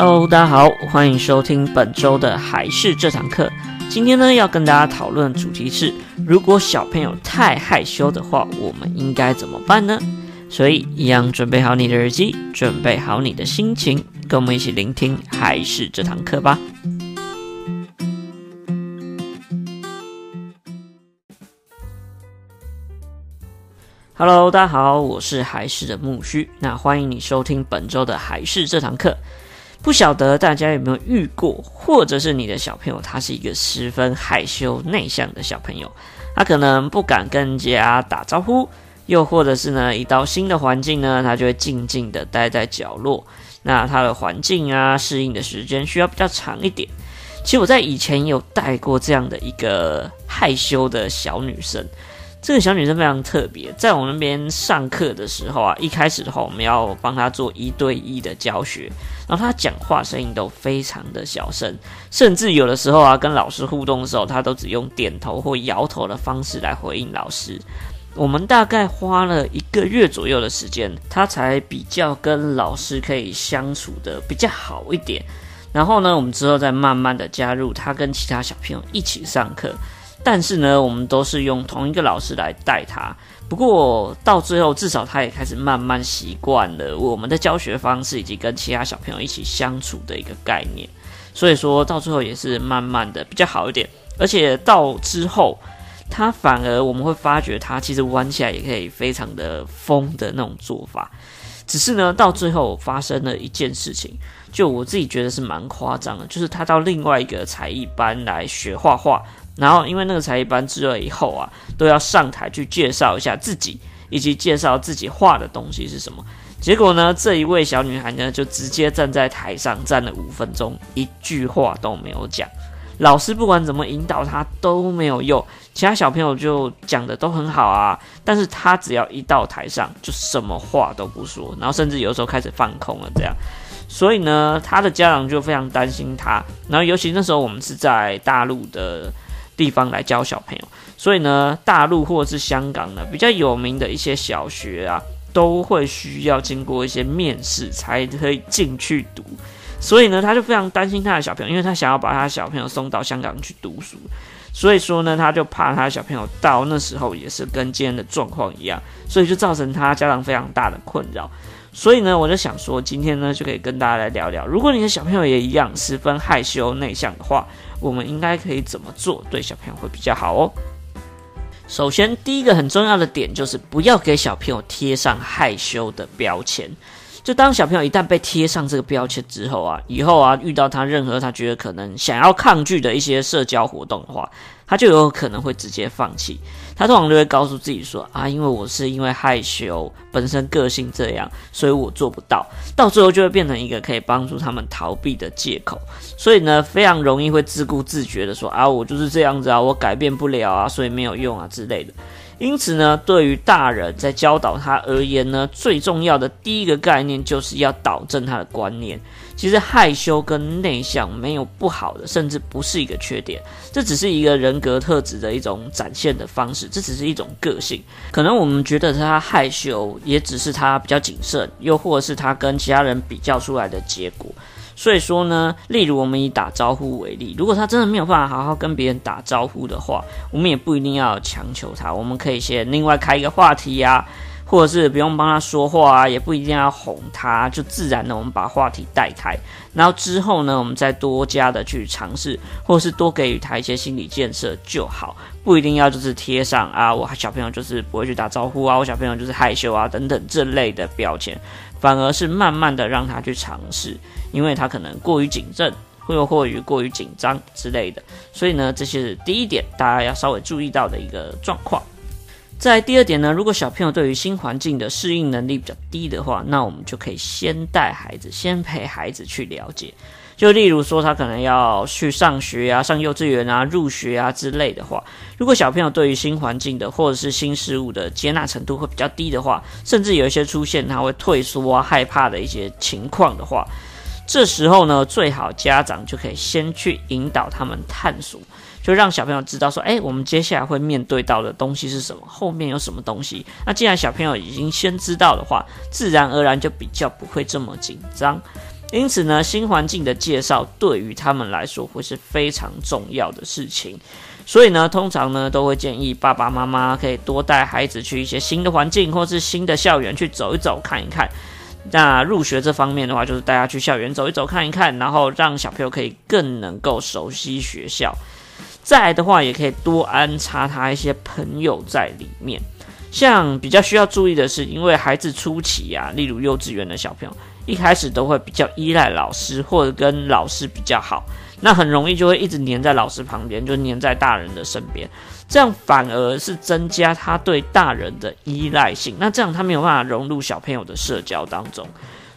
Hello，大家好，欢迎收听本周的还是这堂课。今天呢，要跟大家讨论的主题是：如果小朋友太害羞的话，我们应该怎么办呢？所以，一样准备好你的耳机，准备好你的心情，跟我们一起聆听还是这堂课吧。Hello，大家好，我是还是的木须，那欢迎你收听本周的还是这堂课。不晓得大家有没有遇过，或者是你的小朋友，他是一个十分害羞内向的小朋友，他可能不敢跟人家打招呼，又或者是呢，一到新的环境呢，他就会静静的待在角落。那他的环境啊，适应的时间需要比较长一点。其实我在以前有带过这样的一个害羞的小女生。这个小女生非常特别，在我们那边上课的时候啊，一开始的话，我们要帮她做一对一的教学，然后她讲话声音都非常的小声，甚至有的时候啊，跟老师互动的时候，她都只用点头或摇头的方式来回应老师。我们大概花了一个月左右的时间，她才比较跟老师可以相处的比较好一点。然后呢，我们之后再慢慢的加入她跟其他小朋友一起上课。但是呢，我们都是用同一个老师来带他。不过到最后，至少他也开始慢慢习惯了我们的教学方式，以及跟其他小朋友一起相处的一个概念。所以说到最后也是慢慢的比较好一点。而且到之后，他反而我们会发觉他其实玩起来也可以非常的疯的那种做法。只是呢，到最后发生了一件事情，就我自己觉得是蛮夸张的，就是他到另外一个才艺班来学画画。然后，因为那个才艺班之了以后啊，都要上台去介绍一下自己，以及介绍自己画的东西是什么。结果呢，这一位小女孩呢，就直接站在台上站了五分钟，一句话都没有讲。老师不管怎么引导她都没有用，其他小朋友就讲的都很好啊，但是她只要一到台上，就什么话都不说，然后甚至有时候开始放空了这样。所以呢，她的家长就非常担心她。然后尤其那时候我们是在大陆的。地方来教小朋友，所以呢，大陆或者是香港呢，比较有名的一些小学啊，都会需要经过一些面试才可以进去读。所以呢，他就非常担心他的小朋友，因为他想要把他小朋友送到香港去读书。所以说呢，他就怕他小朋友到那时候也是跟今天的状况一样，所以就造成他家长非常大的困扰。所以呢，我就想说，今天呢就可以跟大家来聊聊，如果你的小朋友也一样十分害羞内向的话。我们应该可以怎么做，对小朋友会比较好哦？首先，第一个很重要的点就是不要给小朋友贴上害羞的标签。就当小朋友一旦被贴上这个标签之后啊，以后啊遇到他任何他觉得可能想要抗拒的一些社交活动的话，他就有可能会直接放弃。他通常就会告诉自己说啊，因为我是因为害羞，本身个性这样，所以我做不到。到最后就会变成一个可以帮助他们逃避的借口。所以呢，非常容易会自顾自觉的说啊，我就是这样子啊，我改变不了啊，所以没有用啊之类的。因此呢，对于大人在教导他而言呢，最重要的第一个概念就是要导正他的观念。其实害羞跟内向没有不好的，甚至不是一个缺点，这只是一个人格特质的一种展现的方式，这只是一种个性。可能我们觉得他害羞，也只是他比较谨慎，又或者是他跟其他人比较出来的结果。所以说呢，例如我们以打招呼为例，如果他真的没有办法好好跟别人打招呼的话，我们也不一定要强求他，我们可以先另外开一个话题呀，或者是不用帮他说话啊，也不一定要哄他，就自然的我们把话题带开，然后之后呢，我们再多加的去尝试，或者是多给予他一些心理建设就好，不一定要就是贴上啊，我小朋友就是不会去打招呼啊，我小朋友就是害羞啊等等这类的标签。反而是慢慢的让他去尝试，因为他可能过于谨慎，或又过于过于紧张之类的，所以呢，这是第一点，大家要稍微注意到的一个状况。在第二点呢，如果小朋友对于新环境的适应能力比较低的话，那我们就可以先带孩子，先陪孩子去了解。就例如说，他可能要去上学啊，上幼稚园啊，入学啊之类的话，如果小朋友对于新环境的或者是新事物的接纳程度会比较低的话，甚至有一些出现他会退缩啊、害怕的一些情况的话，这时候呢，最好家长就可以先去引导他们探索，就让小朋友知道说，哎，我们接下来会面对到的东西是什么，后面有什么东西。那既然小朋友已经先知道的话，自然而然就比较不会这么紧张。因此呢，新环境的介绍对于他们来说会是非常重要的事情。所以呢，通常呢，都会建议爸爸妈妈可以多带孩子去一些新的环境或是新的校园去走一走、看一看。那入学这方面的话，就是带他去校园走一走、看一看，然后让小朋友可以更能够熟悉学校。再来的话，也可以多安插他一些朋友在里面。像比较需要注意的是，因为孩子初期啊，例如幼稚园的小朋友，一开始都会比较依赖老师，或者跟老师比较好。那很容易就会一直黏在老师旁边，就黏在大人的身边，这样反而是增加他对大人的依赖性。那这样他没有办法融入小朋友的社交当中，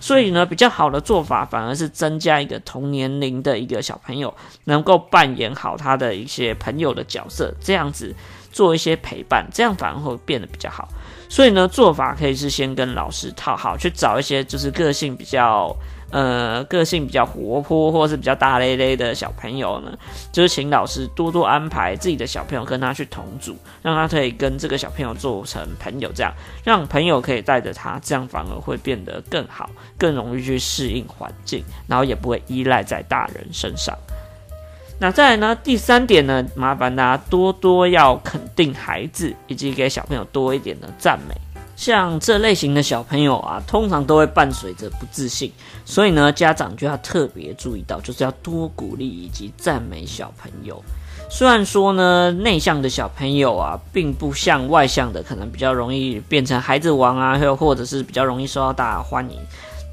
所以呢，比较好的做法反而是增加一个同年龄的一个小朋友，能够扮演好他的一些朋友的角色，这样子做一些陪伴，这样反而会变得比较好。所以呢，做法可以是先跟老师套好，去找一些就是个性比较。呃，个性比较活泼或是比较大咧咧的小朋友呢，就是请老师多多安排自己的小朋友跟他去同组，让他可以跟这个小朋友做成朋友，这样让朋友可以带着他，这样反而会变得更好，更容易去适应环境，然后也不会依赖在大人身上。那再来呢，第三点呢，麻烦大家多多要肯定孩子，以及给小朋友多一点的赞美。像这类型的小朋友啊，通常都会伴随着不自信，所以呢，家长就要特别注意到，就是要多鼓励以及赞美小朋友。虽然说呢，内向的小朋友啊，并不像外向的，可能比较容易变成孩子王啊，又或者是比较容易受到大家欢迎。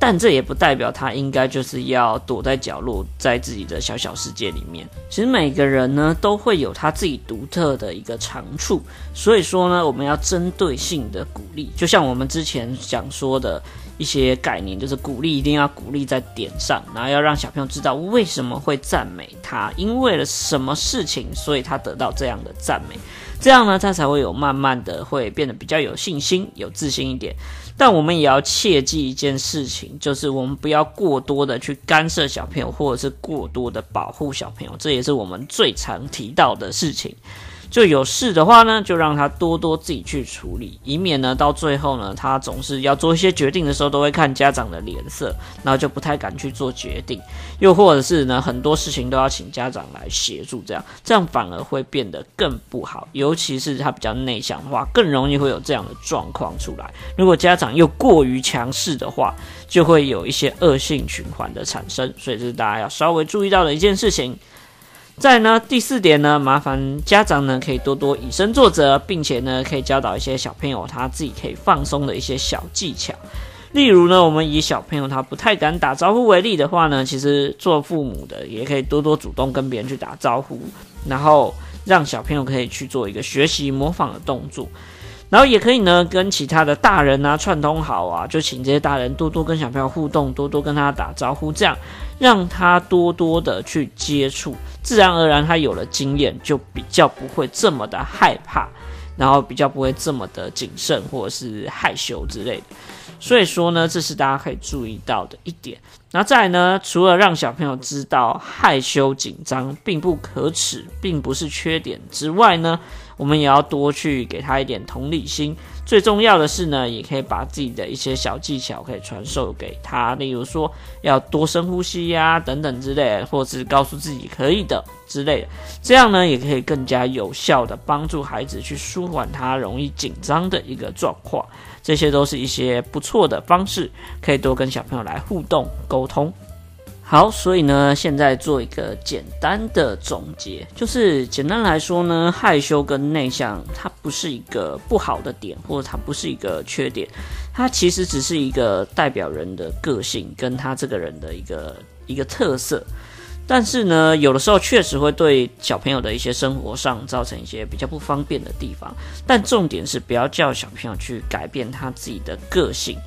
但这也不代表他应该就是要躲在角落，在自己的小小世界里面。其实每个人呢，都会有他自己独特的一个长处，所以说呢，我们要针对性的鼓励。就像我们之前想说的一些概念，就是鼓励一定要鼓励在点上，然后要让小朋友知道为什么会赞美他，因为了什么事情，所以他得到这样的赞美。这样呢，他才会有慢慢的会变得比较有信心、有自信一点。但我们也要切记一件事情，就是我们不要过多的去干涉小朋友，或者是过多的保护小朋友，这也是我们最常提到的事情。就有事的话呢，就让他多多自己去处理，以免呢到最后呢，他总是要做一些决定的时候，都会看家长的脸色，然后就不太敢去做决定。又或者是呢，很多事情都要请家长来协助，这样这样反而会变得更不好。尤其是他比较内向的话，更容易会有这样的状况出来。如果家长又过于强势的话，就会有一些恶性循环的产生。所以这是大家要稍微注意到的一件事情。再呢，第四点呢，麻烦家长呢可以多多以身作则，并且呢可以教导一些小朋友他自己可以放松的一些小技巧。例如呢，我们以小朋友他不太敢打招呼为例的话呢，其实做父母的也可以多多主动跟别人去打招呼，然后让小朋友可以去做一个学习模仿的动作。然后也可以呢，跟其他的大人啊串通好啊，就请这些大人多多跟小朋友互动，多多跟他打招呼，这样让他多多的去接触，自然而然他有了经验，就比较不会这么的害怕，然后比较不会这么的谨慎或者是害羞之类的。所以说呢，这是大家可以注意到的一点。然后再来呢，除了让小朋友知道害羞紧张并不可耻，并不是缺点之外呢，我们也要多去给他一点同理心。最重要的是呢，也可以把自己的一些小技巧可以传授给他，例如说要多深呼吸呀、等等之类的，或是告诉自己可以的之类的。这样呢，也可以更加有效的帮助孩子去舒缓他容易紧张的一个状况。这些都是一些不错的方式，可以多跟小朋友来互动沟通。好，所以呢，现在做一个简单的总结，就是简单来说呢，害羞跟内向，它不是一个不好的点，或者它不是一个缺点，它其实只是一个代表人的个性，跟他这个人的一个一个特色。但是呢，有的时候确实会对小朋友的一些生活上造成一些比较不方便的地方。但重点是不要叫小朋友去改变他自己的个性。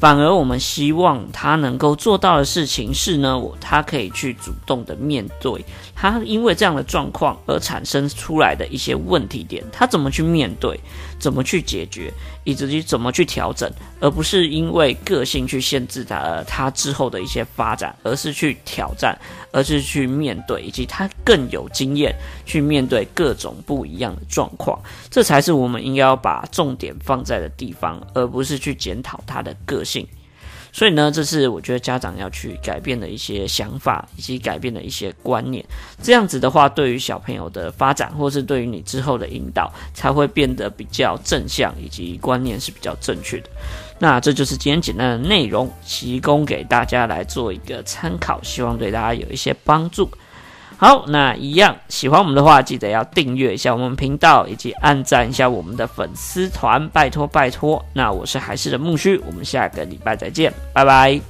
反而，我们希望他能够做到的事情是呢，他可以去主动的面对他因为这样的状况而产生出来的一些问题点，他怎么去面对，怎么去解决，以及怎么去调整，而不是因为个性去限制他他之后的一些发展，而是去挑战，而是去面对，以及他更有经验去面对各种不一样的状况，这才是我们应该要把重点放在的地方，而不是去检讨他的个性。所以呢，这是我觉得家长要去改变的一些想法，以及改变的一些观念。这样子的话，对于小朋友的发展，或是对于你之后的引导，才会变得比较正向，以及观念是比较正确的。那这就是今天简单的内容，提供给大家来做一个参考，希望对大家有一些帮助。好，那一样喜欢我们的话，记得要订阅一下我们频道，以及按赞一下我们的粉丝团，拜托拜托。那我是海事的木须，我们下个礼拜再见，拜拜。